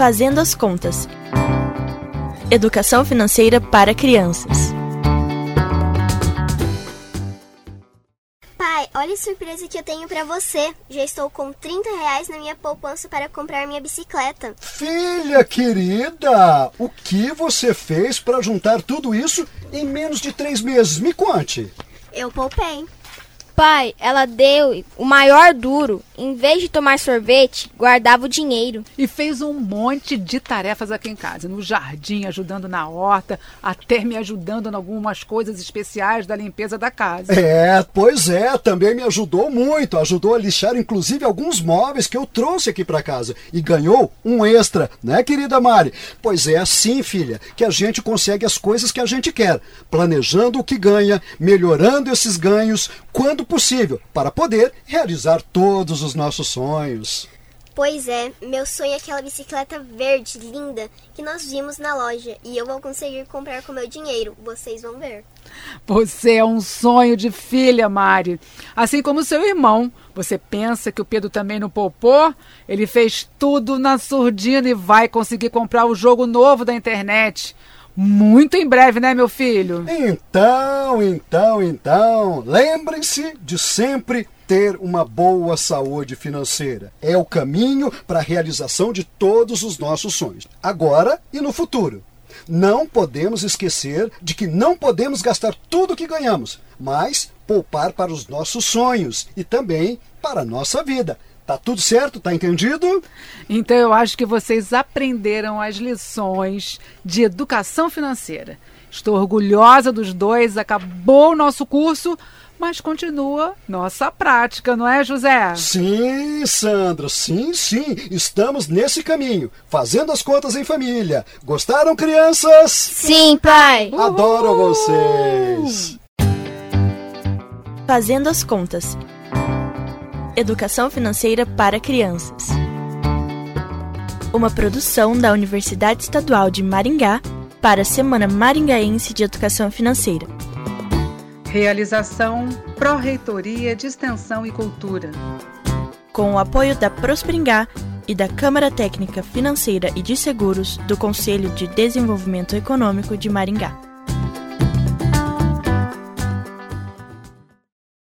Fazendo as Contas Educação Financeira para Crianças. Pai, olha a surpresa que eu tenho para você. Já estou com 30 reais na minha poupança para comprar minha bicicleta. Filha querida, o que você fez para juntar tudo isso em menos de três meses? Me conte. Eu poupei. Pai, ela deu o maior duro. Em vez de tomar sorvete, guardava o dinheiro. E fez um monte de tarefas aqui em casa, no jardim, ajudando na horta, até me ajudando em algumas coisas especiais da limpeza da casa. É, pois é, também me ajudou muito. Ajudou a lixar inclusive alguns móveis que eu trouxe aqui para casa e ganhou um extra, né, querida Mari? Pois é assim, filha, que a gente consegue as coisas que a gente quer, planejando o que ganha, melhorando esses ganhos quando possível, para poder realizar todos os nossos sonhos. Pois é, meu sonho é aquela bicicleta verde linda que nós vimos na loja e eu vou conseguir comprar com meu dinheiro. Vocês vão ver. Você é um sonho de filha, Mari. Assim como seu irmão. Você pensa que o Pedro também não poupou? Ele fez tudo na surdina e vai conseguir comprar o jogo novo da internet muito em breve, né, meu filho? Então, então, então, lembrem-se de sempre ter uma boa saúde financeira. É o caminho para a realização de todos os nossos sonhos, agora e no futuro. Não podemos esquecer de que não podemos gastar tudo que ganhamos, mas poupar para os nossos sonhos e também para a nossa vida. Tá tudo certo? Tá entendido? Então eu acho que vocês aprenderam as lições de educação financeira. Estou orgulhosa dos dois, acabou o nosso curso, mas continua nossa prática, não é, José? Sim, Sandra, sim, sim. Estamos nesse caminho, fazendo as contas em família. Gostaram, crianças? Sim, pai. Adoro vocês. Fazendo as contas. Educação Financeira para Crianças. Uma produção da Universidade Estadual de Maringá para a Semana Maringaense de Educação Financeira. Realização Pró-Reitoria de Extensão e Cultura. Com o apoio da Prosperingá e da Câmara Técnica Financeira e de Seguros do Conselho de Desenvolvimento Econômico de Maringá.